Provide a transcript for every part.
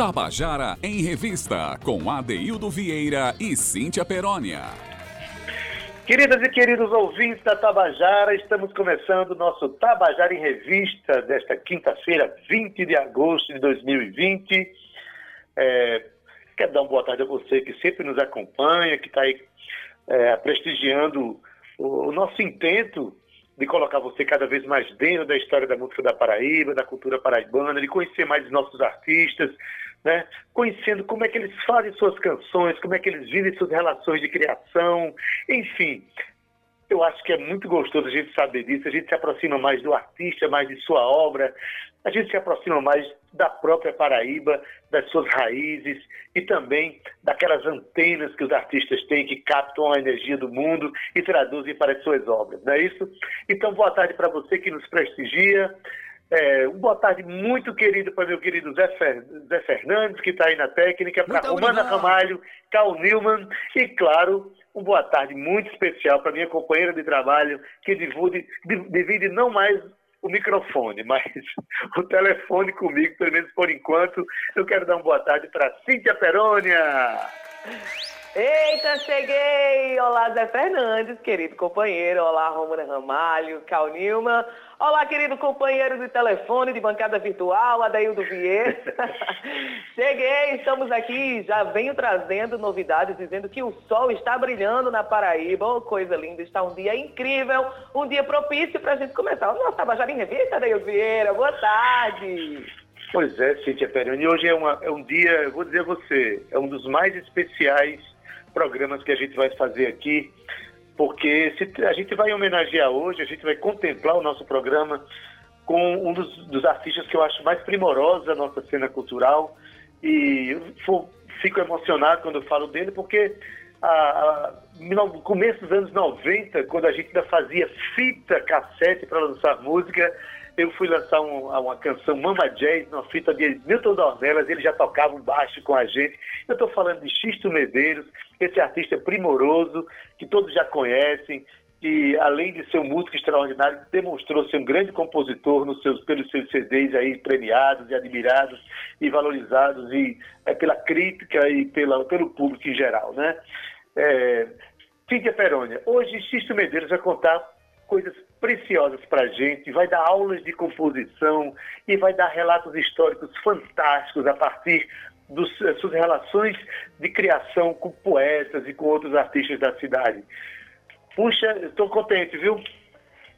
Tabajara em Revista, com Adeildo Vieira e Cíntia Perónia. Queridas e queridos ouvintes da Tabajara, estamos começando o nosso Tabajara em Revista desta quinta-feira, 20 de agosto de 2020. É, quero dar uma boa tarde a você que sempre nos acompanha, que está aí é, prestigiando o, o nosso intento de colocar você cada vez mais dentro da história da música da Paraíba, da cultura paraibana, de conhecer mais os nossos artistas, né? conhecendo como é que eles fazem suas canções, como é que eles vivem suas relações de criação, enfim. Eu acho que é muito gostoso a gente saber disso, a gente se aproxima mais do artista, mais de sua obra, a gente se aproxima mais da própria Paraíba, das suas raízes e também daquelas antenas que os artistas têm que captam a energia do mundo e traduzem para as suas obras, não é isso? Então, boa tarde para você que nos prestigia. É, um boa tarde muito querido para meu querido Zé, Fer, Zé Fernandes, que está aí na técnica, para Romana Ramalho, Carl Newman e, claro, um boa tarde muito especial para minha companheira de trabalho, que divide, divide não mais o microfone, mas o telefone comigo, pelo menos por enquanto. Eu quero dar uma boa tarde para Cíntia Perônia. Eita, cheguei! Olá, Zé Fernandes, querido companheiro. Olá, Romana Ramalho, Cal Nilma. Olá, querido companheiro de telefone, de bancada virtual, Adaildo Vieira. cheguei, estamos aqui. Já venho trazendo novidades, dizendo que o sol está brilhando na Paraíba. Oh, coisa linda, está um dia incrível, um dia propício para a gente começar o nosso Tabajara em Revista, Adaildo Vieira. Boa tarde! Pois é, Cíntia Peroni. Hoje é, uma, é um dia, eu vou dizer a você, é um dos mais especiais programas que a gente vai fazer aqui, porque se, a gente vai homenagear hoje, a gente vai contemplar o nosso programa com um dos, dos artistas que eu acho mais primorosos da nossa cena cultural e eu fico emocionado quando falo dele, porque a, a, no começo dos anos 90, quando a gente ainda fazia fita cassete para lançar música, eu fui lançar um, uma canção Mama Jazz, uma fita de Milton Dornelas, ele já tocava baixo com a gente. Eu estou falando de Xisto Medeiros, esse artista primoroso, que todos já conhecem, que além de ser um músico extraordinário, demonstrou ser um grande compositor nos seus, pelos seus CDs aí premiados e admirados e valorizados e é, pela crítica e pela, pelo público em geral, né? É, Cíntia Perônia, hoje Xisto Medeiros vai contar coisas preciosas para a gente, vai dar aulas de composição e vai dar relatos históricos fantásticos a partir das suas relações de criação com poetas e com outros artistas da cidade. Puxa, estou contente, viu?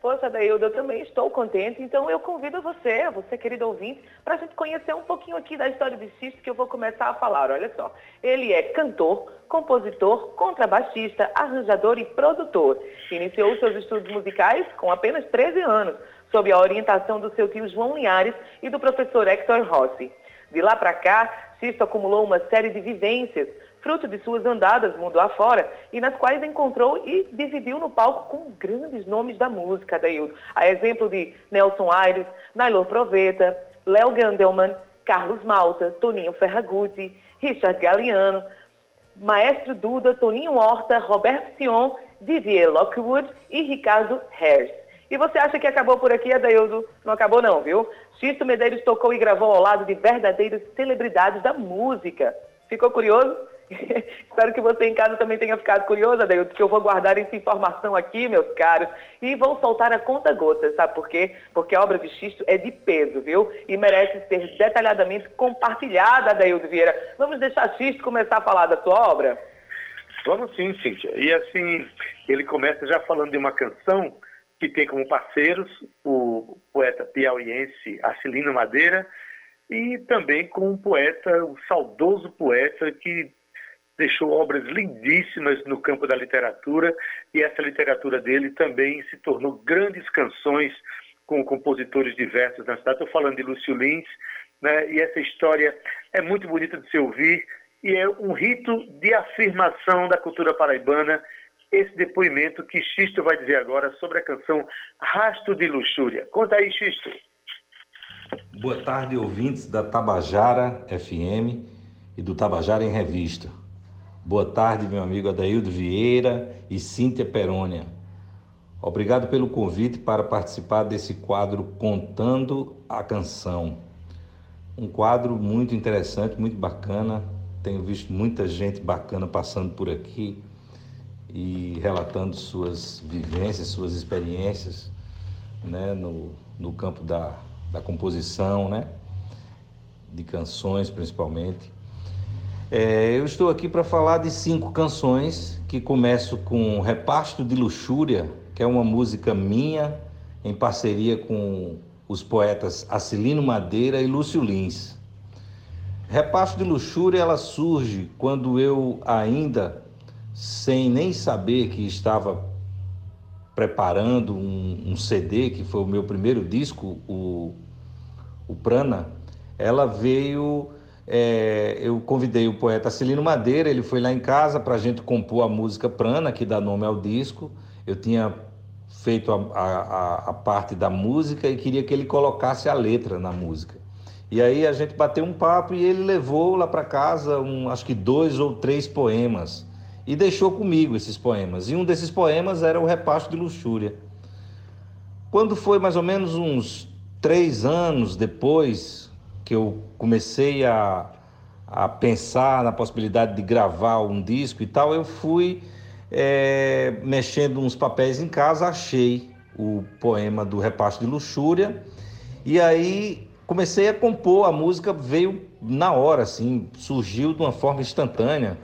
Poxa, Daildo, eu também estou contente. Então eu convido você, você querido ouvinte, para a gente conhecer um pouquinho aqui da história de Xisto que eu vou começar a falar. Olha só, ele é cantor, compositor, contrabaixista, arranjador e produtor. Iniciou seus estudos musicais com apenas 13 anos, sob a orientação do seu tio João Linhares e do professor Hector Rossi. De lá para cá, Xisto acumulou uma série de vivências, fruto de suas andadas mundo afora, e nas quais encontrou e dividiu no palco com grandes nomes da música, Daildo. A exemplo de Nelson Aires, Nailor Proveta, Léo Gandelman, Carlos Malta, Toninho Ferragutti, Richard Galeano, Maestro Duda, Toninho Horta, Roberto Sion, Didier Lockwood e Ricardo Hertz. E você acha que acabou por aqui, Adaildo? Não acabou não, viu? Xisto Medeiros tocou e gravou ao lado de verdadeiras celebridades da música. Ficou curioso? Espero que você em casa também tenha ficado curioso, Adaildo, porque eu vou guardar essa informação aqui, meus caros, e vou soltar a conta gota, sabe por quê? Porque a obra de Xisto é de peso, viu? E merece ser detalhadamente compartilhada, Adaildo Vieira. Vamos deixar Xisto começar a falar da sua obra? Vamos sim, Cíntia. E assim, ele começa já falando de uma canção que tem como parceiros o poeta piauiense Arcelino Madeira e também com um poeta, um saudoso poeta que deixou obras lindíssimas no campo da literatura e essa literatura dele também se tornou grandes canções com compositores diversos na cidade. Estou falando de Lúcio Lins, né? e essa história é muito bonita de se ouvir e é um rito de afirmação da cultura paraibana esse depoimento que Xisto vai dizer agora sobre a canção Rasto de Luxúria. Conta aí, Xisto. Boa tarde, ouvintes da Tabajara FM e do Tabajara em Revista. Boa tarde, meu amigo Adaildo Vieira e Cíntia Perônia. Obrigado pelo convite para participar desse quadro Contando a Canção. um quadro muito interessante, muito bacana. Tenho visto muita gente bacana passando por aqui e relatando suas vivências, suas experiências né, no, no campo da, da composição, né, de canções principalmente. É, eu estou aqui para falar de cinco canções que começo com Repasto de Luxúria, que é uma música minha em parceria com os poetas Acilino Madeira e Lúcio Lins. Repasto de Luxúria ela surge quando eu ainda, sem nem saber que estava preparando um, um CD, que foi o meu primeiro disco, o, o Prana, ela veio. É, eu convidei o poeta Celino Madeira, ele foi lá em casa para a gente compor a música Prana, que dá nome ao disco. Eu tinha feito a, a, a, parte da música e queria que ele colocasse a letra na música. E aí a gente bateu um papo e ele levou lá para casa, um, acho que dois ou três poemas, e deixou comigo esses poemas. E um desses poemas era o Repasto de Luxúria. Quando foi mais ou menos uns três anos depois que eu comecei a, a pensar na possibilidade de gravar um disco e tal, eu fui é, mexendo uns papéis em casa, achei o poema do Repasto de Luxúria e aí comecei a compor. A música veio na hora, assim, surgiu de uma forma instantânea.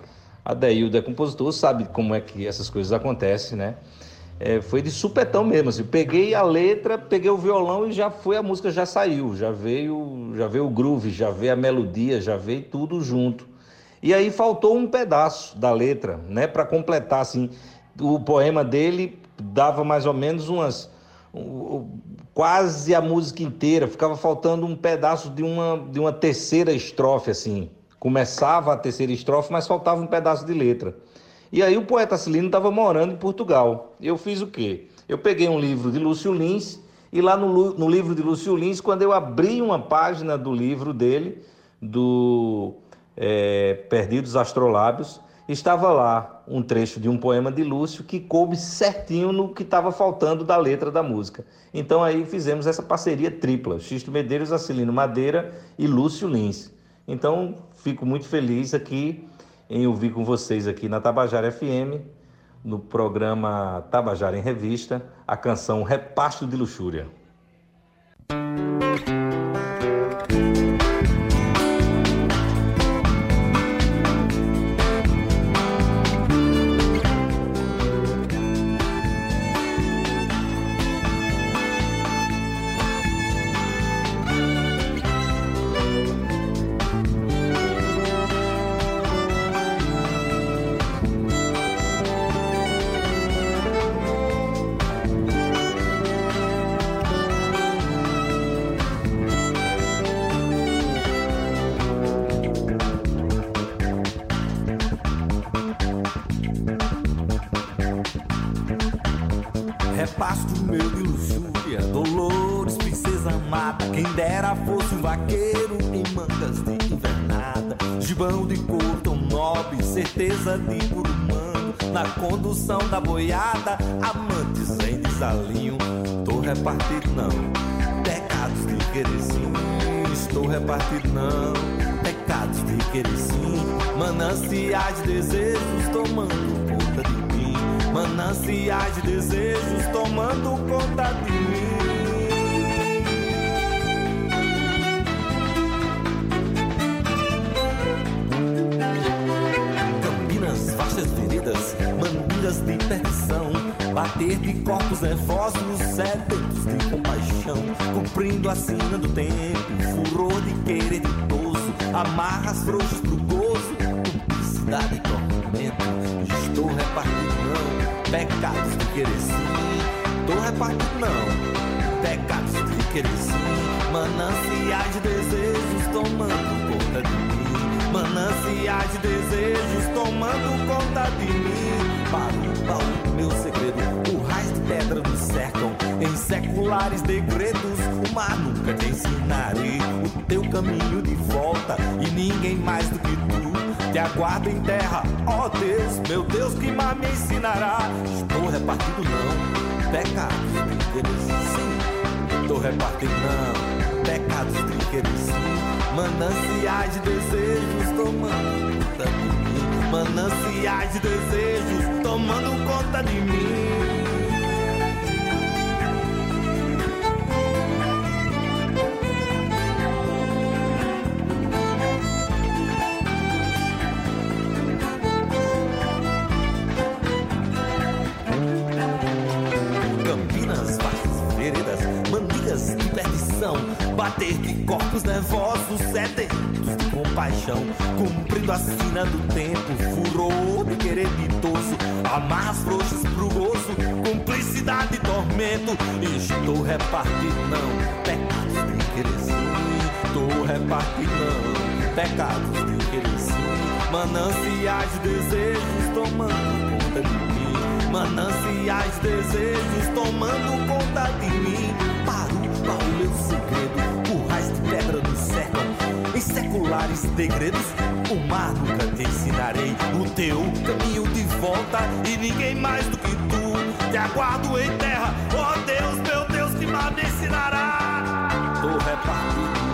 A Deildo é compositor, sabe como é que essas coisas acontecem, né? É, foi de supetão mesmo, assim. Peguei a letra, peguei o violão e já foi, a música já saiu, já veio, já veio o groove, já veio a melodia, já veio tudo junto. E aí faltou um pedaço da letra, né, para completar assim. O poema dele dava mais ou menos umas quase a música inteira, ficava faltando um pedaço de uma de uma terceira estrofe assim. Começava a terceira estrofe, mas faltava um pedaço de letra. E aí o poeta Celino estava morando em Portugal. Eu fiz o quê? Eu peguei um livro de Lúcio Lins e lá no, no livro de Lúcio Lins, quando eu abri uma página do livro dele, do é, Perdidos Astrolábios, estava lá um trecho de um poema de Lúcio que coube certinho no que estava faltando da letra da música. Então aí fizemos essa parceria tripla, Xisto Medeiros, Acilino Madeira e Lúcio Lins. Então fico muito feliz aqui em ouvir com vocês aqui na Tabajara FM, no programa Tabajara em Revista, a canção Repasto de Luxúria. Condução da boiada, amantes em desalinho. Tô repartido não, pecados de querer sim. Estou repartido não, pecados de querer sim. Mananciais de desejos tomando conta de mim. Mananciais de desejos tomando conta de bater de corpos nervosos, sedentos de compaixão, cumprindo a sina do tempo, furor de querer amarras frouxas pro gozo, publicidade e tormento. Estou repartido não, pecados de querer sim, estou repartido não, pecados de querer sim, mananciais de desejos tomando conta de mim, mananciais de desejos tomando conta de mim para o meu segredo. O raiz de pedra nos cercam em seculares degredos. O mar nunca te ensinarei o teu caminho de volta. E ninguém mais do que tu te aguarda em terra. Ó oh Deus, meu Deus, que mar me ensinará? Estou repartido não, pecados, interesse sim. Estou repartido não pecados de querer mananciais de desejos tomando mananciais de desejos tomando conta de mim. Compaixão, cumprindo a sina do tempo, furor de querer ditoso, amarras frouxas pro gozo, cumplicidade e tormento, estou repartindo não, pecados de querer sim, estou repartindo não, pecados de querer sim, mananciais de desejos tomando conta de mim, mananciais de desejos tomando conta de mim, para o meu segredo degredos, o mar nunca te ensinarei. O teu caminho de volta e ninguém mais do que tu. Te aguardo em terra, oh Deus, meu Deus, que mal me ensinará. Tô repartido,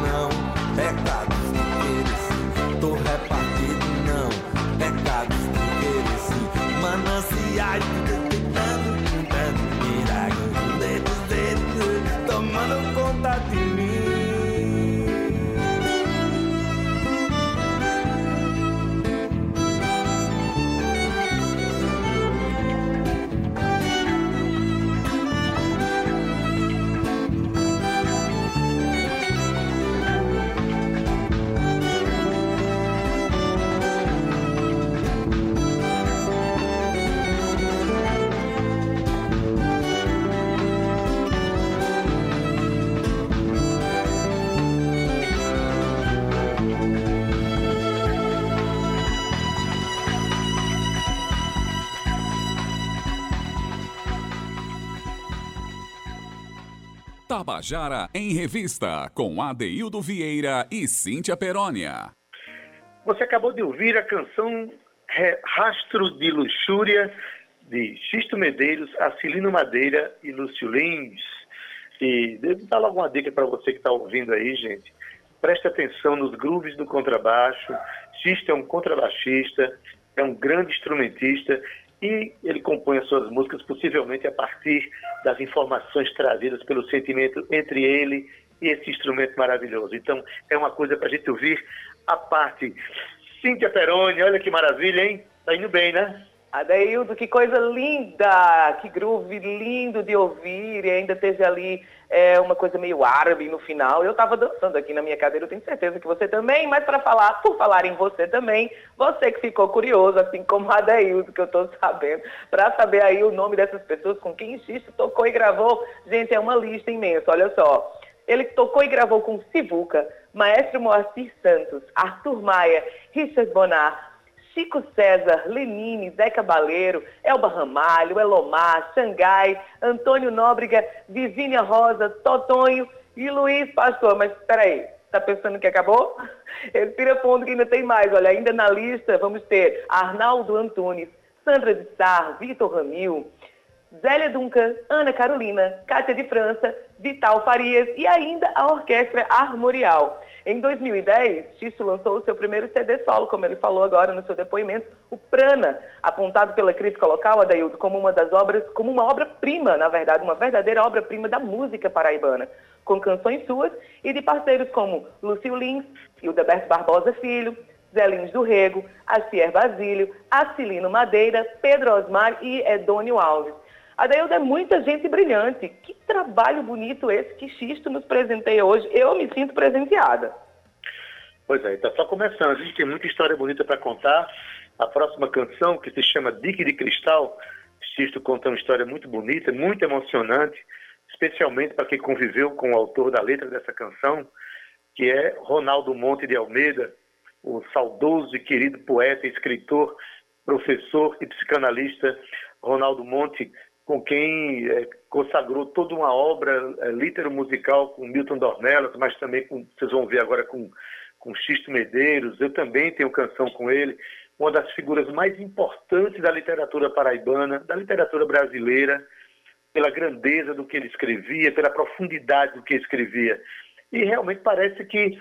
Tabajara em Revista, com Adeildo Vieira e Cíntia Perónia. Você acabou de ouvir a canção Rastro de Luxúria, de Xisto Medeiros, Acilino Madeira e Lúcio Lins. E devo dar logo uma dica para você que está ouvindo aí, gente. Preste atenção nos grooves do contrabaixo. Xisto é um contrabaixista, é um grande instrumentista ele compõe as suas músicas possivelmente a partir das informações trazidas pelo sentimento entre ele e esse instrumento maravilhoso. Então, é uma coisa para a gente ouvir a parte. Cíntia Peroni, olha que maravilha, hein? Tá indo bem, né? Adeildo, que coisa linda, que groove lindo de ouvir, e ainda teve ali é, uma coisa meio árabe no final. Eu estava dançando aqui na minha cadeira, eu tenho certeza que você também, mas para falar, por falar em você também, você que ficou curioso, assim como Adeildo, que eu estou sabendo, para saber aí o nome dessas pessoas com quem Xisto tocou e gravou, gente, é uma lista imensa, olha só. Ele tocou e gravou com Sivuca, Maestro Moacir Santos, Arthur Maia, Richard Bonar, Chico César, Lenine, Zé Cabaleiro, Elba Ramalho, Elomar, Xangai, Antônio Nóbrega, Vivínia Rosa, Totonho e Luiz Pastor. Mas peraí, tá pensando que acabou? Respira fundo que ainda tem mais. Olha, ainda na lista vamos ter Arnaldo Antunes, Sandra de Sar, Vitor Ramil, Zélia Duncan, Ana Carolina, Cátia de França, Vital Farias e ainda a Orquestra Armorial. Em 2010, Xixo lançou o seu primeiro CD solo, como ele falou agora no seu depoimento, o Prana, apontado pela crítica local, Adaildo, como uma das obras, como uma obra-prima, na verdade, uma verdadeira obra-prima da música paraibana, com canções suas e de parceiros como Lúcio Lins, Hildeberto Barbosa Filho, Zé Lins do Rego, Acier Basílio, Acilino Madeira, Pedro Osmar e Edônio Alves. Adaildo é muita gente brilhante. Que trabalho bonito esse que Xisto nos presenteia hoje. Eu me sinto presenteada. Pois é, está só começando. A gente tem muita história bonita para contar. A próxima canção, que se chama Dique de Cristal, Xisto conta uma história muito bonita, muito emocionante, especialmente para quem conviveu com o autor da letra dessa canção, que é Ronaldo Monte de Almeida, o saudoso e querido poeta, escritor, professor e psicanalista Ronaldo Monte, com quem é, consagrou toda uma obra é, litero-musical com Milton Dornelas, mas também com, vocês vão ver agora com, com Xisto Medeiros. Eu também tenho canção com ele. Uma das figuras mais importantes da literatura paraibana, da literatura brasileira, pela grandeza do que ele escrevia, pela profundidade do que escrevia. E realmente parece que,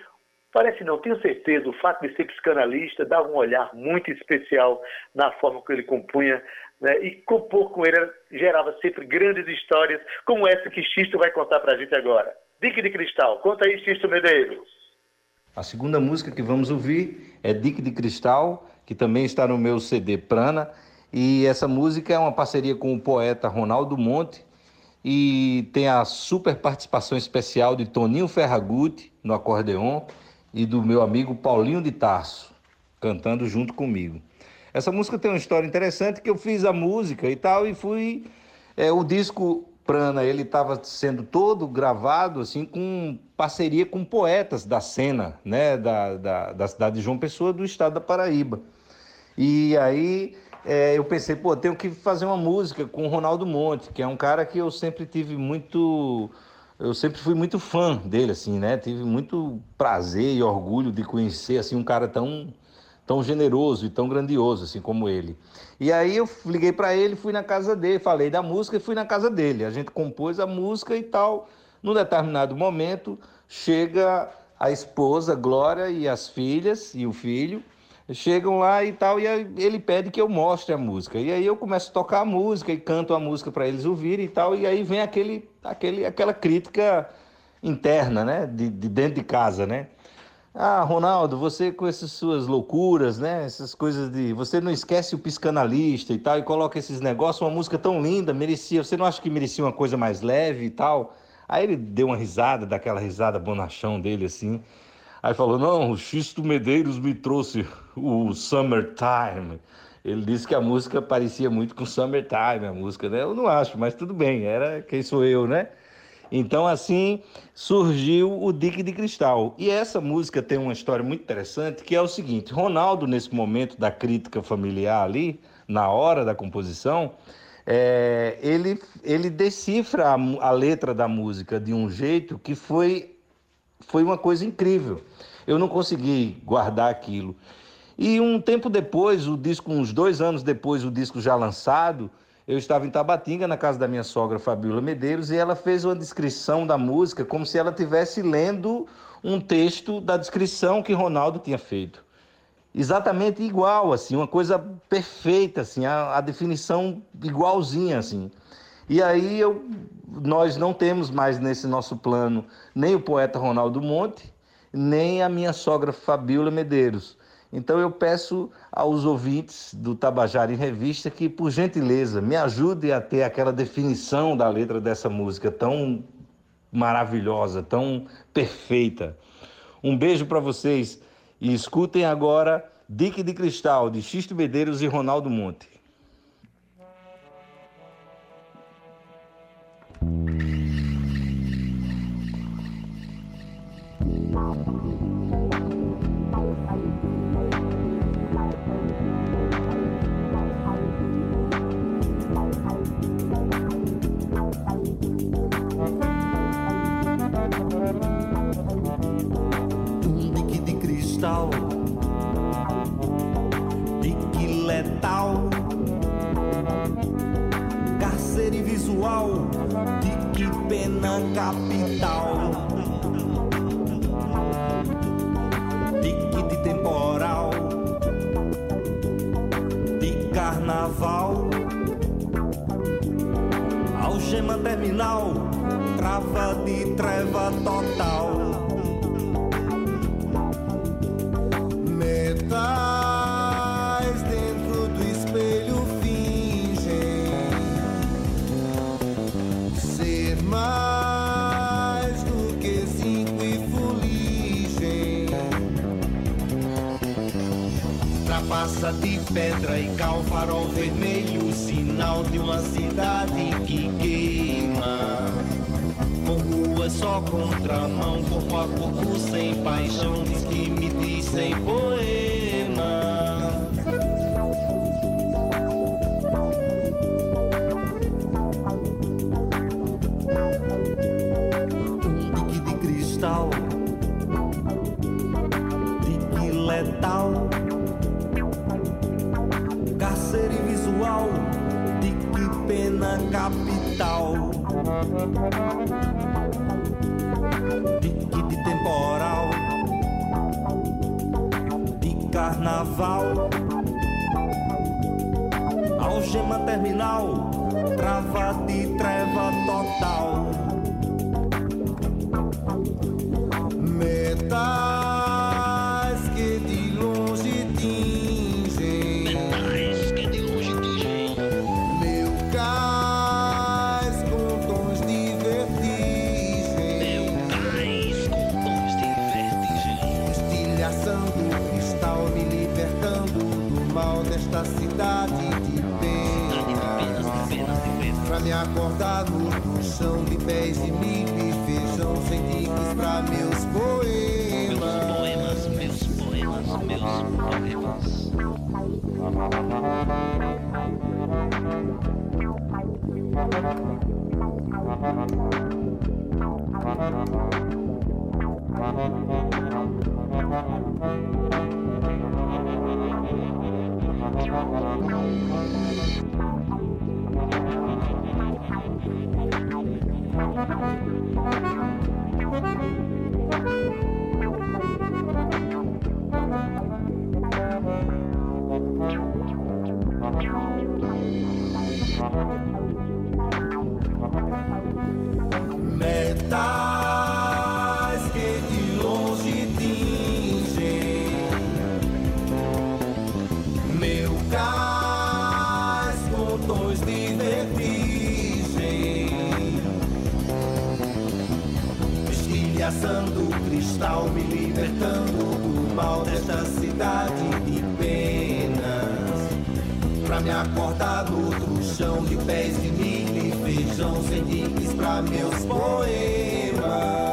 parece não, tenho certeza, o fato de ser psicanalista dava um olhar muito especial na forma como ele compunha, né? e compor com ele gerava sempre grandes histórias, como essa que Xisto vai contar para a gente agora. Dique de Cristal, conta aí, Xisto Medeiros. A segunda música que vamos ouvir é Dique de Cristal, que também está no meu CD Prana, e essa música é uma parceria com o poeta Ronaldo Monte, e tem a super participação especial de Toninho Ferragutti no acordeon e do meu amigo Paulinho de Tarso cantando junto comigo. Essa música tem uma história interessante que eu fiz a música e tal e fui é, o disco Prana ele estava sendo todo gravado assim com parceria com poetas da cena, né, da, da, da cidade de João Pessoa do estado da Paraíba. E aí é, eu pensei, pô, tenho que fazer uma música com o Ronaldo Monte, que é um cara que eu sempre tive muito. Eu sempre fui muito fã dele, assim, né? Tive muito prazer e orgulho de conhecer, assim, um cara tão, tão generoso e tão grandioso, assim, como ele. E aí eu liguei para ele, fui na casa dele, falei da música e fui na casa dele. A gente compôs a música e tal. Num determinado momento, chega a esposa, Glória, e as filhas e o filho chegam lá e tal, e ele pede que eu mostre a música. E aí eu começo a tocar a música e canto a música para eles ouvirem e tal, e aí vem aquele, aquele, aquela crítica interna, né, de, de dentro de casa, né? Ah, Ronaldo, você com essas suas loucuras, né? Essas coisas de. Você não esquece o psicanalista e tal, e coloca esses negócios, uma música tão linda, merecia. Você não acha que merecia uma coisa mais leve e tal? Aí ele deu uma risada, daquela risada bonachão dele assim. Aí falou: Não, o Xisto Medeiros me trouxe o Summertime. Ele disse que a música parecia muito com Summertime, a música, né? Eu não acho, mas tudo bem, era quem sou eu, né? Então, assim surgiu o Dique de Cristal. E essa música tem uma história muito interessante, que é o seguinte: Ronaldo, nesse momento da crítica familiar ali, na hora da composição, é, ele, ele decifra a, a letra da música de um jeito que foi, foi uma coisa incrível. Eu não consegui guardar aquilo. E um tempo depois, o disco, uns dois anos depois, o disco já lançado, eu estava em Tabatinga, na casa da minha sogra Fabiola Medeiros, e ela fez uma descrição da música como se ela estivesse lendo um texto da descrição que Ronaldo tinha feito. Exatamente igual, assim, uma coisa perfeita, assim, a, a definição igualzinha, assim. E aí eu, nós não temos mais nesse nosso plano nem o poeta Ronaldo Monte, nem a minha sogra Fabiola Medeiros. Então eu peço aos ouvintes do Tabajara em Revista que, por gentileza, me ajudem a ter aquela definição da letra dessa música tão maravilhosa, tão perfeita. Um beijo para vocês e escutem agora Dique de Cristal, de Xisto Medeiros e Ronaldo Monte. De de Quipena capital. Pique de temporal, de carnaval, algema terminal, trava de treva total. Pedra e cal, farol vermelho, sinal de uma cidade que queima. Com rua só contramão, corpo a corpo sem paixão, diz que me diz sem poema. Carnaval. Algema terminal, trava de treva total. No chão de pés de milho e feijão sem diques pra meus poemas.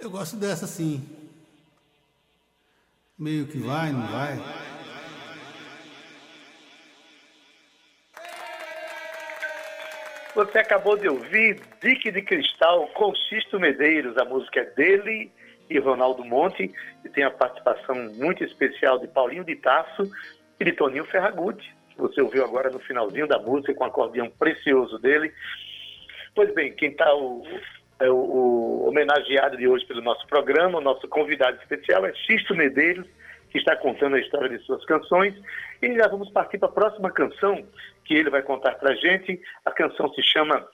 Eu gosto dessa assim. Meio que vai, não vai. Você acabou de ouvir Dique de Cristal com Xisto Medeiros. A música é dele e Ronaldo Monte, e tem a participação muito especial de Paulinho de Tasso e de Toninho Ferragutti, que você ouviu agora no finalzinho da música, com o acordeão precioso dele. Pois bem, quem está o, é o, o homenageado de hoje pelo nosso programa, o nosso convidado especial é Xisto Medeiros, que está contando a história de suas canções. E já vamos partir para a próxima canção que ele vai contar para a gente. A canção se chama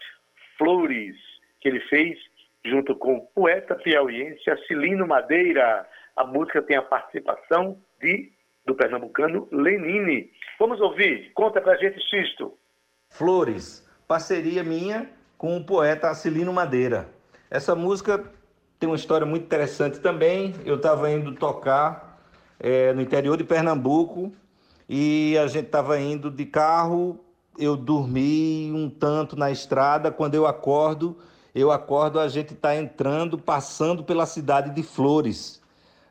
Flores, que ele fez junto com o poeta piauiense Acilino Madeira. A música tem a participação de, do pernambucano Lenine. Vamos ouvir. Conta para a gente, Xisto. Flores, parceria minha com o poeta Acilino Madeira. Essa música tem uma história muito interessante também. Eu estava indo tocar é, no interior de Pernambuco e a gente estava indo de carro. Eu dormi um tanto na estrada. Quando eu acordo, eu acordo, a gente está entrando, passando pela cidade de Flores.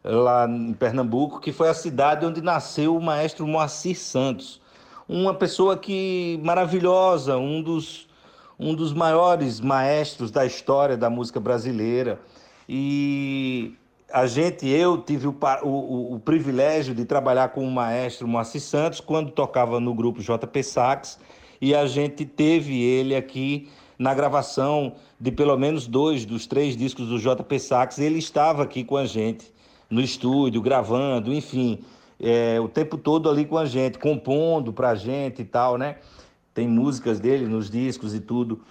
Lá em Pernambuco, que foi a cidade onde nasceu o maestro Moacir Santos. Uma pessoa que maravilhosa, um dos, um dos maiores maestros da história da música brasileira. E a gente, eu tive o, o, o, privilégio de trabalhar com o maestro Moacir Santos quando tocava no grupo JP Sax e a gente teve ele aqui na gravação de pelo menos dois dos três discos do JP Sax. Ele estava aqui com a gente no estúdio, gravando, enfim, é, o tempo todo ali com a gente, compondo pra gente e tal, né? Tem músicas dele nos discos e tudo.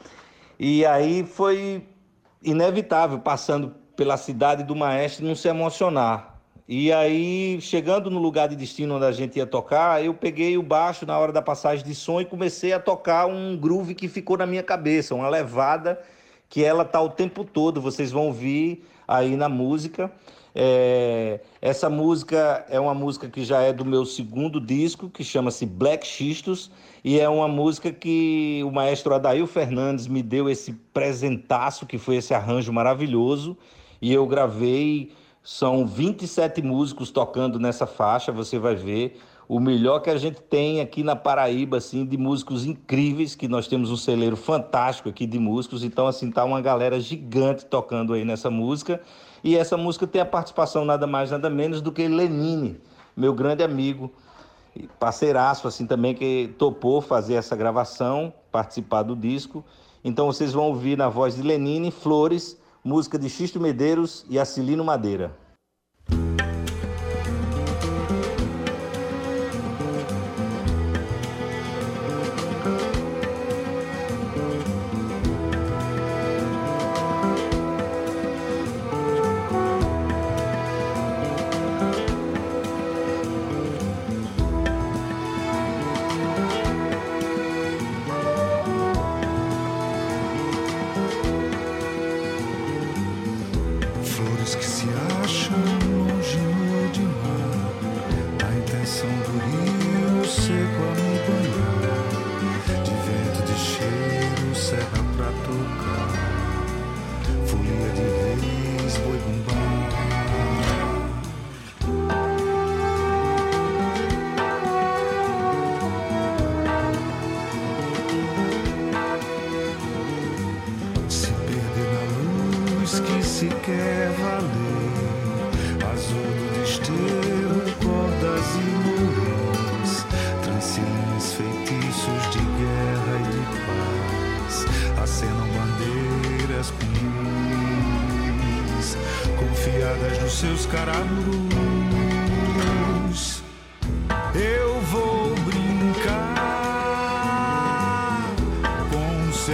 E aí foi inevitável, passando pela cidade do maestro não se emocionar. E aí, chegando no lugar de destino onde a gente ia tocar, eu peguei o baixo na hora da passagem de som e comecei a tocar um groove que ficou na minha cabeça, uma levada que ela tá o tempo todo, vocês vão ouvir aí na música. É, essa música é uma música que já é do meu segundo disco, que chama-se Black Xistos, e é uma música que o maestro Adail Fernandes me deu esse presentaço, que foi esse arranjo maravilhoso e eu gravei. São 27 músicos tocando nessa faixa, você vai ver. O melhor que a gente tem aqui na Paraíba, assim, de músicos incríveis, que nós temos um celeiro fantástico aqui de músicos. Então, assim, tá uma galera gigante tocando aí nessa música. E essa música tem a participação nada mais, nada menos do que Lenine, meu grande amigo, parceiraço, assim, também, que topou fazer essa gravação, participar do disco. Então, vocês vão ouvir na voz de Lenine, Flores, música de Xisto Medeiros e Acilino Madeira.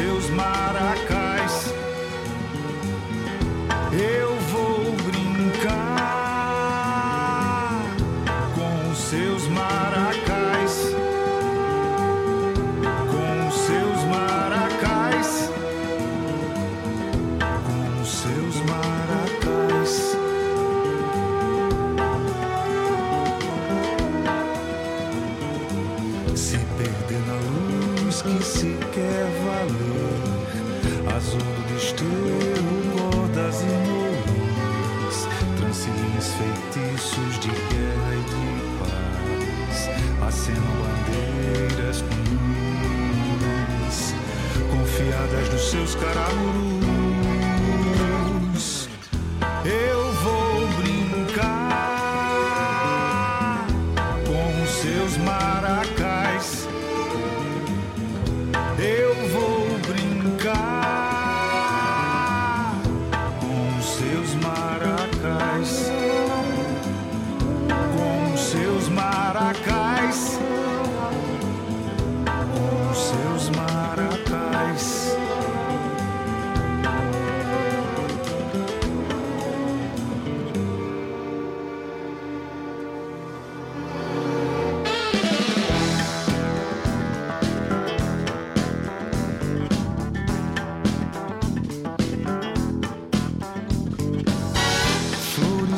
Meus maracás. but I'm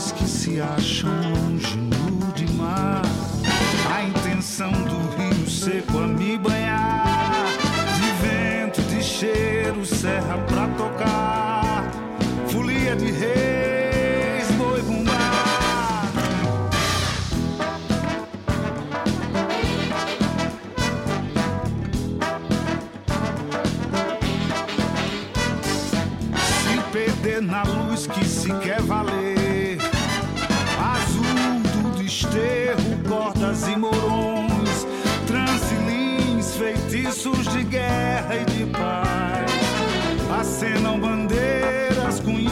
que se acham longe no de mar. A intenção do rio seco a me banhar, de vento, de cheiro, serra pra tocar, folia de reis, boi bumbá. Se perder na luz que se quer valer guerra e de paz. Acenam bandeiras cunhãs,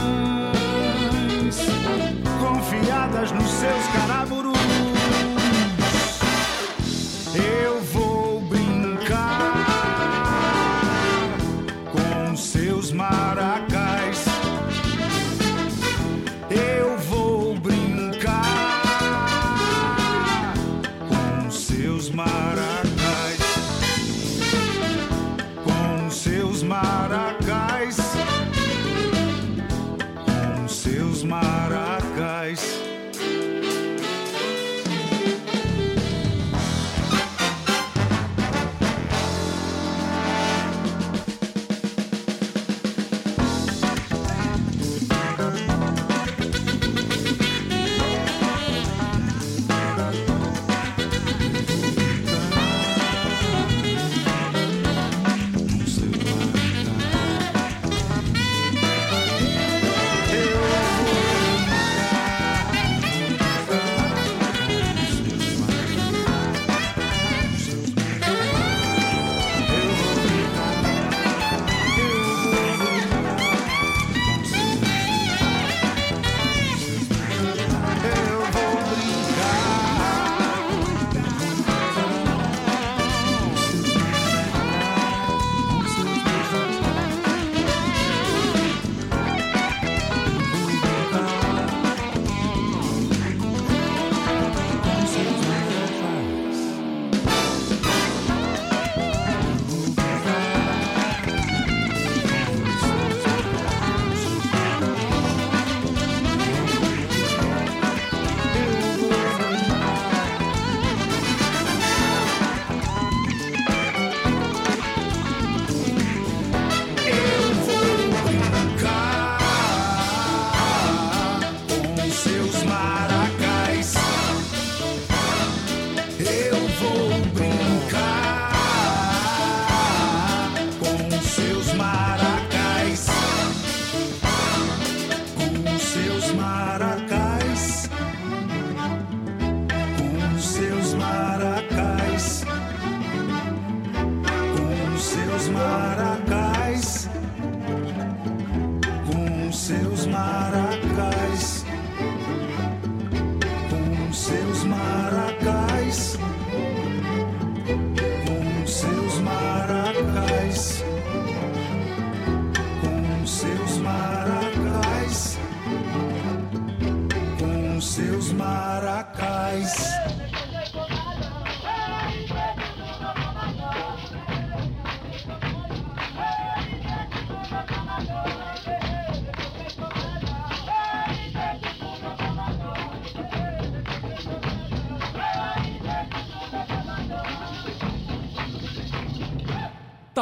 confiadas nos seus caraburus.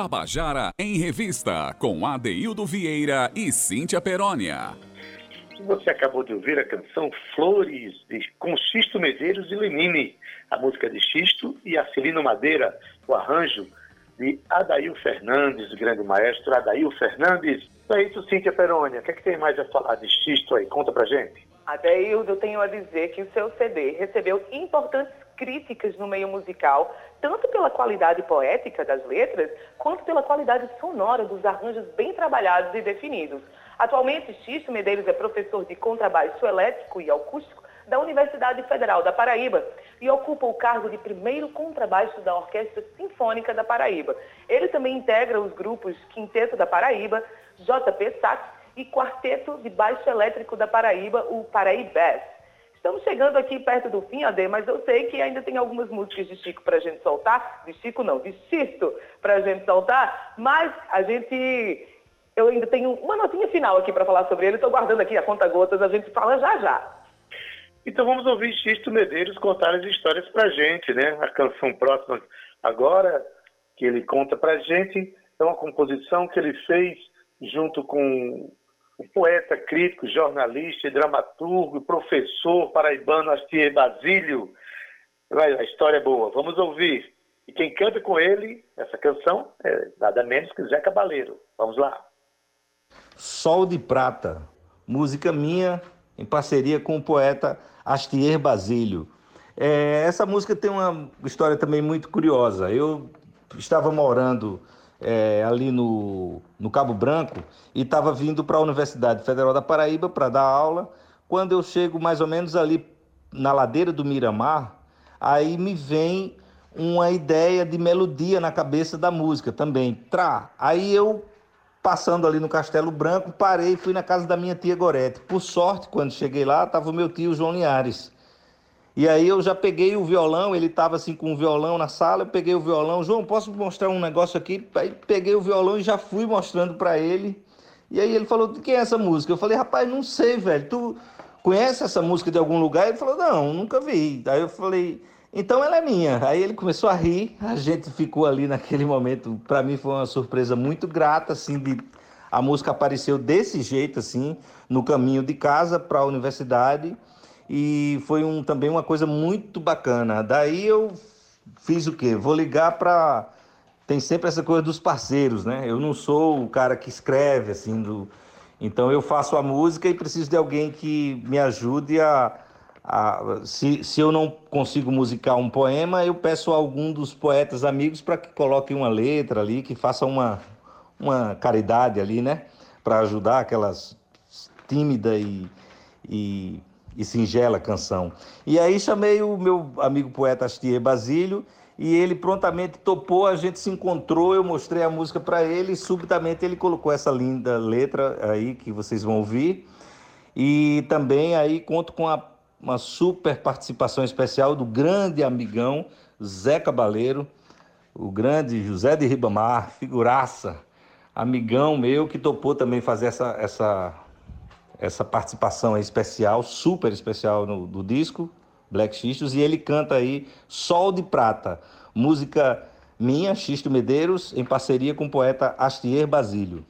Tabajara em Revista, com Adeildo Vieira e Cíntia Perónia. Você acabou de ouvir a canção Flores, de Conchisto Medeiros e Lenine, a música de Xisto e Acilino Madeira, o arranjo de Adail Fernandes, o grande maestro Adail Fernandes. É isso, Cíntia Perônia. O que, é que tem mais a falar de Xisto aí? Conta pra gente. Adeildo, eu tenho a dizer que o seu CD recebeu importantes críticas no meio musical, tanto pela qualidade poética das letras, quanto pela qualidade sonora dos arranjos bem trabalhados e definidos. Atualmente, Xisto Medeiros é professor de contrabaixo elétrico e acústico da Universidade Federal da Paraíba e ocupa o cargo de primeiro contrabaixo da Orquestra Sinfônica da Paraíba. Ele também integra os grupos Quinteto da Paraíba, JP Sax e Quarteto de Baixo Elétrico da Paraíba, o Paraibés. Estamos chegando aqui perto do fim, Ade, mas eu sei que ainda tem algumas músicas de Chico para a gente soltar. De Chico não, de Xisto para a gente soltar. Mas a gente... Eu ainda tenho uma notinha final aqui para falar sobre ele. Estou guardando aqui a conta gotas, a gente fala já já. Então vamos ouvir Xisto Medeiros contar as histórias pra gente, né? A canção próxima agora, que ele conta pra gente, é uma composição que ele fez junto com poeta, crítico, jornalista, dramaturgo, professor paraibano Astier Basílio. Vai, a história é boa, vamos ouvir. E quem canta com ele essa canção é nada menos que Zé Cabaleiro. Vamos lá. Sol de Prata, música minha em parceria com o poeta Astier Basílio. É, essa música tem uma história também muito curiosa. Eu estava morando é, ali no, no Cabo Branco e estava vindo para a Universidade Federal da Paraíba para dar aula. Quando eu chego mais ou menos ali na ladeira do Miramar, aí me vem uma ideia de melodia na cabeça da música também. Tra. Aí eu passando ali no Castelo Branco, parei e fui na casa da minha tia Gorete. Por sorte, quando cheguei lá, estava o meu tio João Linhares. E aí eu já peguei o violão, ele estava assim com o violão na sala, eu peguei o violão, João, posso mostrar um negócio aqui? Aí peguei o violão e já fui mostrando para ele. E aí ele falou, de quem é essa música? Eu falei, rapaz, não sei, velho, tu conhece essa música de algum lugar? Ele falou, não, nunca vi. Aí eu falei, então ela é minha. Aí ele começou a rir, a gente ficou ali naquele momento. Para mim foi uma surpresa muito grata, assim, de a música apareceu desse jeito, assim, no caminho de casa para a universidade e foi um, também uma coisa muito bacana. Daí eu fiz o quê? Vou ligar para tem sempre essa coisa dos parceiros, né? Eu não sou o cara que escreve assim do então eu faço a música e preciso de alguém que me ajude a, a se, se eu não consigo musicar um poema, eu peço a algum dos poetas amigos para que coloque uma letra ali, que faça uma uma caridade ali, né? Para ajudar aquelas tímida e, e e singela canção. E aí chamei o meu amigo poeta Astier Basílio e ele prontamente topou, a gente se encontrou, eu mostrei a música para ele e subitamente ele colocou essa linda letra aí que vocês vão ouvir. E também aí conto com a, uma super participação especial do grande amigão Zé Cabaleiro, o grande José de Ribamar, figuraça, amigão meu que topou também fazer essa, essa essa participação especial, super especial no, do disco Black Xistos, e ele canta aí Sol de Prata, música minha, Xisto Medeiros, em parceria com o poeta Astier Basílio.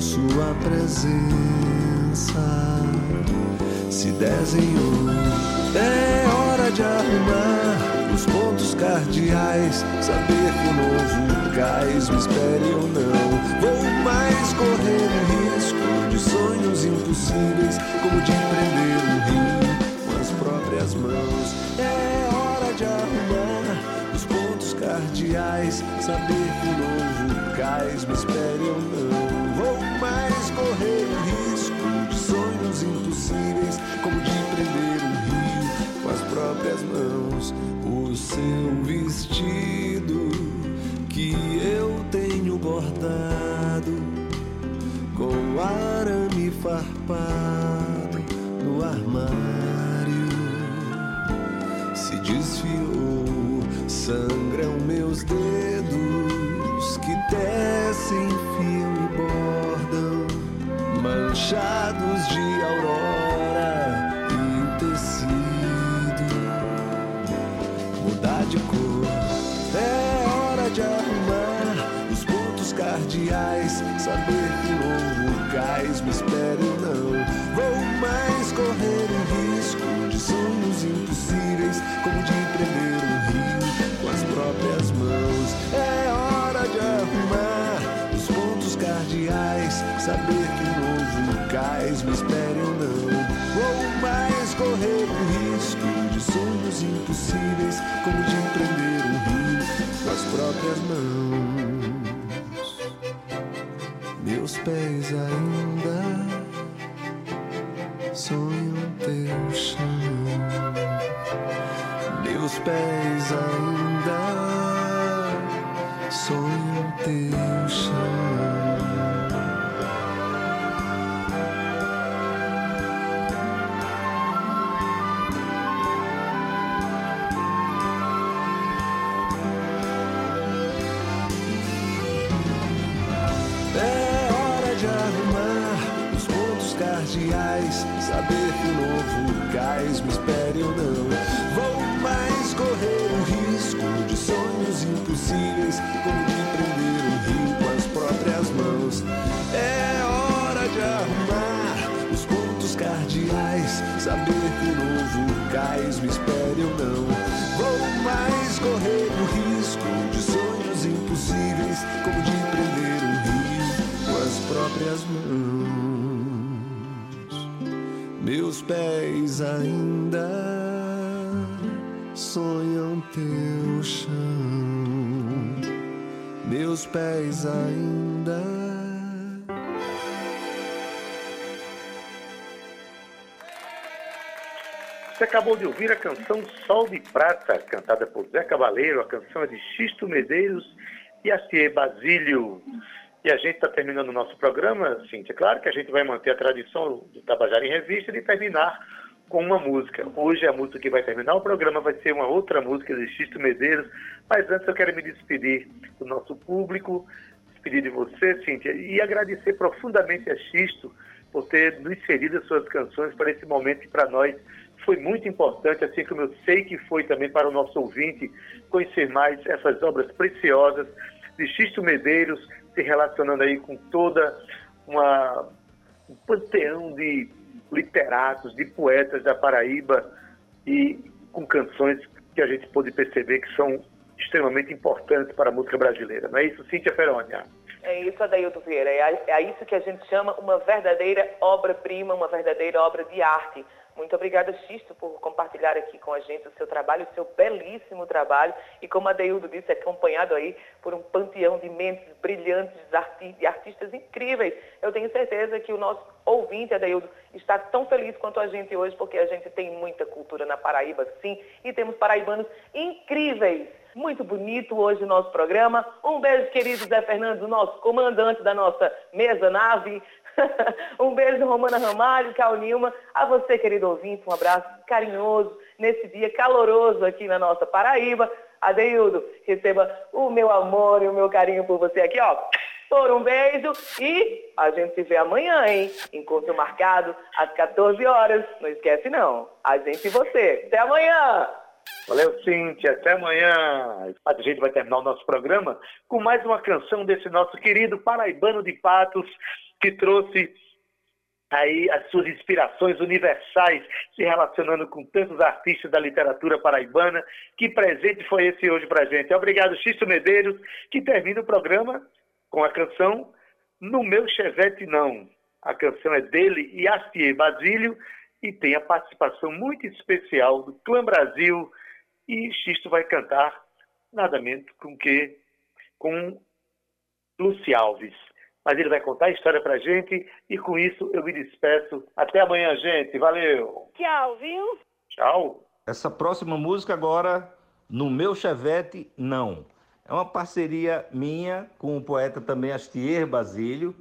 Sua presença se desenhou. É hora de arrumar os pontos cardeais, saber que o novo cais me espere ou não. Vou mais correr o risco de sonhos impossíveis, como de prender um rio com as próprias mãos. É hora de arrumar os pontos cardeais, saber que o novo cais me espere ou não. Mais correr risco de sonhos impossíveis, como de prender um rio com as próprias mãos. O seu vestido manchados de aurora e tecido mudar de cor. É hora de arrumar os pontos cardeais, saber que novo cais me espere como de prender um rio com as próprias mãos. Meus pés ainda sonham teu chão. Meus pés ainda os pontos cardeais, saber que um novo cais me espere ou não. Vou mais correr o risco de sonhos impossíveis, como de prender um rio com as próprias mãos. Meus pés ainda sonham teu chão. Meus pés ainda. Você acabou de ouvir a canção Sol de Prata, cantada por Zé Cabaleiro. A canção é de Xisto Medeiros e Acier Basílio. E a gente está terminando o nosso programa, Cíntia. Claro que a gente vai manter a tradição do Tabajara em Revista de terminar com uma música. Hoje a música que vai terminar o programa vai ser uma outra música de Xisto Medeiros. Mas antes eu quero me despedir do nosso público, despedir de você, Cíntia, e agradecer profundamente a Xisto por ter nos inserido as suas canções para esse momento que para nós foi muito importante, assim como eu sei que foi também para o nosso ouvinte conhecer mais essas obras preciosas de Xisto Medeiros, se relacionando aí com toda uma um panteão de literatos, de poetas da Paraíba e com canções que a gente pôde perceber que são extremamente importantes para a música brasileira. Não é isso, Cíntia Ferônia? É isso, Adailton Vieira. É, é isso que a gente chama uma verdadeira obra-prima, uma verdadeira obra de arte. Muito obrigada, Xisto, por compartilhar aqui com a gente o seu trabalho, o seu belíssimo trabalho. E como a Deildo disse, acompanhado aí por um panteão de mentes brilhantes, de artistas incríveis. Eu tenho certeza que o nosso ouvinte, Adeildo, está tão feliz quanto a gente hoje, porque a gente tem muita cultura na Paraíba, sim, e temos paraibanos incríveis. Muito bonito hoje o nosso programa. Um beijo, querido Zé Fernando, nosso comandante da nossa mesa nave. um beijo, Romana Ramalho, Cal Nilma. A você, querido ouvinte, um abraço carinhoso nesse dia caloroso aqui na nossa Paraíba. Adeildo, receba o meu amor e o meu carinho por você aqui, ó. Por um beijo e a gente se vê amanhã, hein? Encontro marcado às 14 horas. Não esquece, não. A gente e você. Até amanhã! Valeu, Cíntia. Até amanhã. A gente vai terminar o nosso programa com mais uma canção desse nosso querido paraibano de Patos, que trouxe aí as suas inspirações universais, se relacionando com tantos artistas da literatura paraibana. Que presente foi esse hoje pra gente. Obrigado, Xisto Medeiros, que termina o programa com a canção No Meu Chevette Não. A canção é dele e Astier Basílio e tem a participação muito especial do Clã Brasil e Xisto vai cantar nada menos com que com Luci Alves mas ele vai contar a história pra gente e com isso eu me despeço. Até amanhã, gente. Valeu. Tchau, viu? Tchau. Essa próxima música agora, No Meu Chevette, Não. É uma parceria minha com o poeta também Astier Basílio.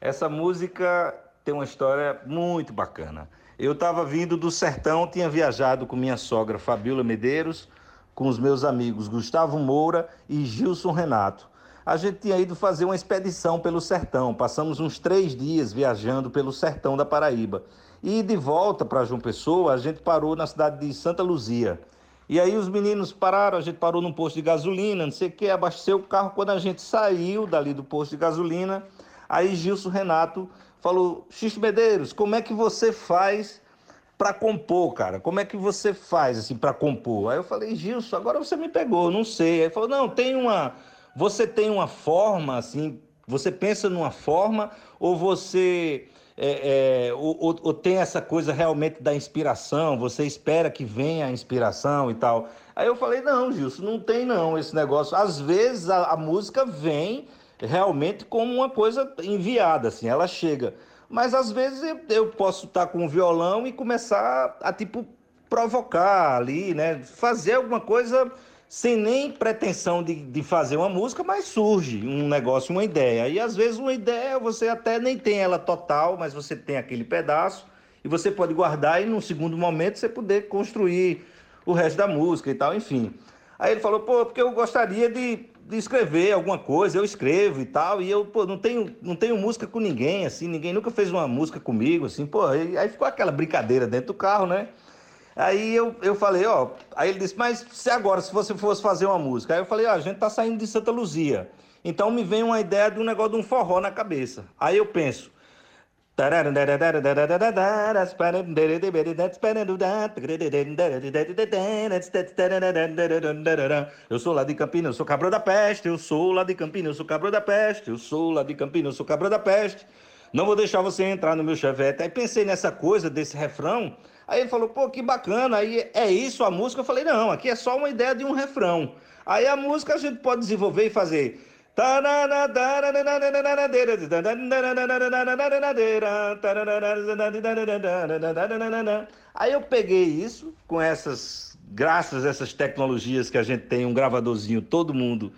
Essa música tem uma história muito bacana. Eu estava vindo do sertão, tinha viajado com minha sogra Fabíola Medeiros, com os meus amigos Gustavo Moura e Gilson Renato a gente tinha ido fazer uma expedição pelo sertão. Passamos uns três dias viajando pelo sertão da Paraíba. E de volta para João Pessoa, a gente parou na cidade de Santa Luzia. E aí os meninos pararam, a gente parou num posto de gasolina, não sei o que, abasteceu o carro. Quando a gente saiu dali do posto de gasolina, aí Gilson Renato falou: Xixi Medeiros, como é que você faz para compor, cara? Como é que você faz assim para compor? Aí eu falei: Gilson, agora você me pegou, não sei. Aí ele falou: não, tem uma você tem uma forma, assim, você pensa numa forma ou você é, é, ou, ou, tem essa coisa realmente da inspiração? Você espera que venha a inspiração e tal? Aí eu falei, não, Gilson, não tem não esse negócio. Às vezes a, a música vem realmente como uma coisa enviada, assim, ela chega. Mas às vezes eu, eu posso estar com o violão e começar a, tipo, provocar ali, né? Fazer alguma coisa sem nem pretensão de, de fazer uma música, mas surge um negócio, uma ideia. E às vezes uma ideia você até nem tem ela total, mas você tem aquele pedaço e você pode guardar e num segundo momento você poder construir o resto da música e tal, enfim. Aí ele falou, pô, porque eu gostaria de, escrever alguma coisa, eu escrevo e tal, e eu, pô, não tenho, não tenho música com ninguém, assim, ninguém nunca fez uma música comigo, assim, pô, aí ficou aquela brincadeira dentro do carro, né? Aí eu, eu falei, ó, aí ele disse, mas se agora, se você fosse fazer uma música? Aí eu falei, ó, a gente tá saindo de Santa Luzia, então me vem uma ideia de um negócio de um forró na cabeça. Aí eu penso, eu sou lá de Campinas, eu sou cabra da peste. Eu sou lá de Campinas, eu sou cabra da peste. Eu sou lá de Campinas, eu sou cabra da peste. Não vou deixar você entrar no meu chevette. Aí pensei nessa coisa, desse refrão. Aí ele falou, pô, que bacana. Aí é isso a música? Eu falei, não, aqui é só uma ideia de um refrão. Aí a música a gente pode desenvolver e fazer. Aí eu peguei isso com essas, graças a essas tecnologias que a gente tem um gravadorzinho, todo mundo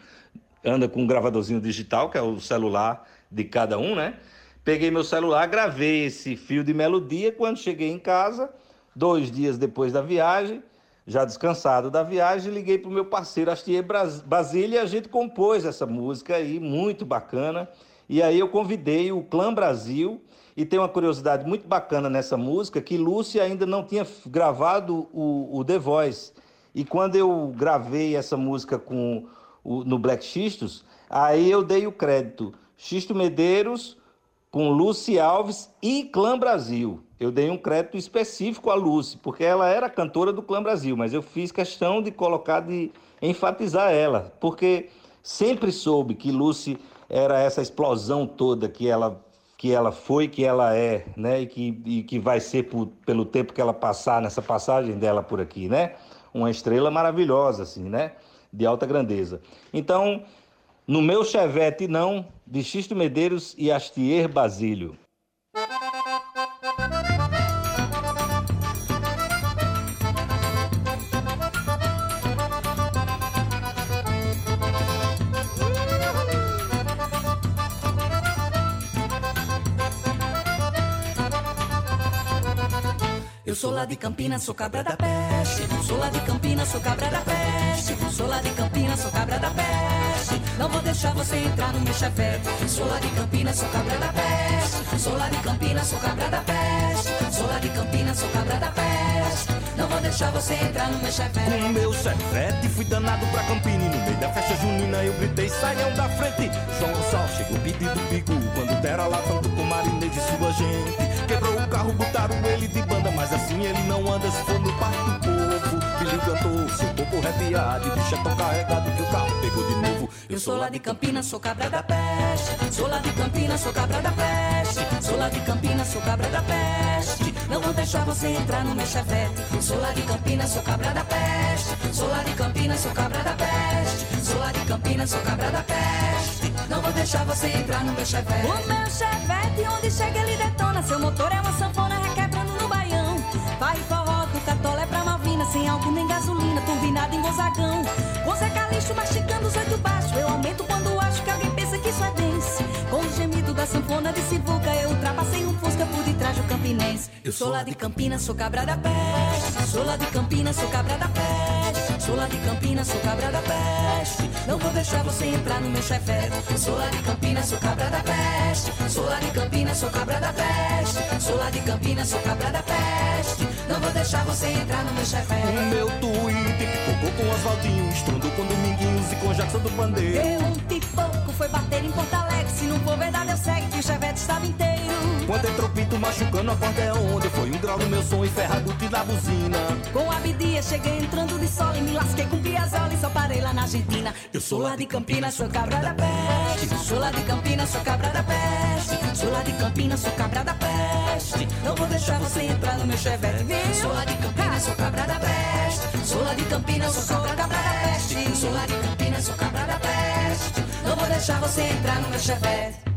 anda com um gravadorzinho digital, que é o celular de cada um, né? Peguei meu celular, gravei esse fio de melodia. Quando cheguei em casa, dois dias depois da viagem, já descansado da viagem, liguei para o meu parceiro Astier Basília e a gente compôs essa música aí, muito bacana. E aí eu convidei o Clã Brasil, e tem uma curiosidade muito bacana nessa música, que Lúcia ainda não tinha gravado o, o The Voice. E quando eu gravei essa música com o, no Black Xistos, aí eu dei o crédito Xisto Medeiros com Lucy Alves e Clã Brasil. Eu dei um crédito específico à Lucy, porque ela era cantora do Clã Brasil, mas eu fiz questão de colocar, de enfatizar ela, porque sempre soube que Lucy era essa explosão toda que ela que ela foi, que ela é, né, e que, e que vai ser por, pelo tempo que ela passar nessa passagem dela por aqui, né, uma estrela maravilhosa, assim, né, de alta grandeza. Então, no meu chevette não, de Xisto Medeiros e Astier Basílio. Eu sou lá de Campinas, sou cabra da peste. Sou lá de Campinas, sou cabra da peste. Sou lá de Campinas, sou cabra da peste. Não vou deixar você entrar no meu chevette. Sou lá de Campinas, sou cabra da peste. Sou lá de Campinas, sou cabra da peste. Sou lá de Campinas, sou cabra da peste. Não vou deixar você entrar no meu chevette. Com meu chevette fui danado pra Campina. E no meio da festa junina eu gritei, saiam da frente. João Gonçalves chegou pedindo bigu. Quando dera lá falando com Marinês e sua gente. Quebrou o carro, botaram ele de banda. Mas assim ele não anda se for no parque do povo. Filho cantou, seu corpo arrepiado. Bicho é tão carregado que o carro pegou de novo. Eu sou lá de Campinas, sou cabra da peste. Sou lá de Campinas, sou cabra da peste. Sou lá de Campinas, sou cabra da peste. Não vou deixar você entrar no meu chevette. Sou lá de Campinas, sou cabra da peste. Sou lá de Campinas, sou cabra da peste. Sou lá de Campinas, sou cabra da peste. Não vou deixar você entrar no meu chevette. O meu chevette, onde chega ele detona. Seu motor é uma sanfona requebrando no baião. Vai forró do catolé sem álcool nem gasolina, turbinado em Zé Calixto mastigando os oito baixos. Eu aumento quando acho que alguém pensa que isso é dance. Com o gemido da sanfona de Sivuca, eu ultrapassei um Fusca por detrás do campinense. Eu sou lá de Campinas, sou cabra da peste. Sou lá de Campinas, sou cabra da peste. Sou lá de Campinas, sou cabra da peste. Não vou deixar você entrar no meu chevette. Sou lá de Campinas, sou cabra da peste. Sou lá de Campinas, sou cabra da peste. Sou lá de Campinas, sou cabra da peste. Não vou deixar você entrar no meu chevette. O meu Twitter pipocou com Oswaldinho. Estrondou com Dominguinhos e com Jackson do Pandeiro. Deu um pipoco, foi bater em Porto Alegre. Se não for verdade, eu segue que o chevette estava inteiro. Quando entrou Pinto machucando a acordeão Onde foi um grau no meu som e ferraguti na buzina Com a Abdia cheguei entrando de sol E me lasquei com Piazzolla e só parei lá na Argentina Eu sou lá de Campinas, sou cabra da peste Sou lá de Campinas, sou cabra da peste Sou lá de Campinas, sou cabra da peste. Não vou deixar você entrar no meu chevette Sou lá de Campinas, sou cabra da peste. Sou lá de Campinas, sou cabra da peste. Sou lá de Campinas, sou cabra da peste. Não vou deixar você entrar no meu chevette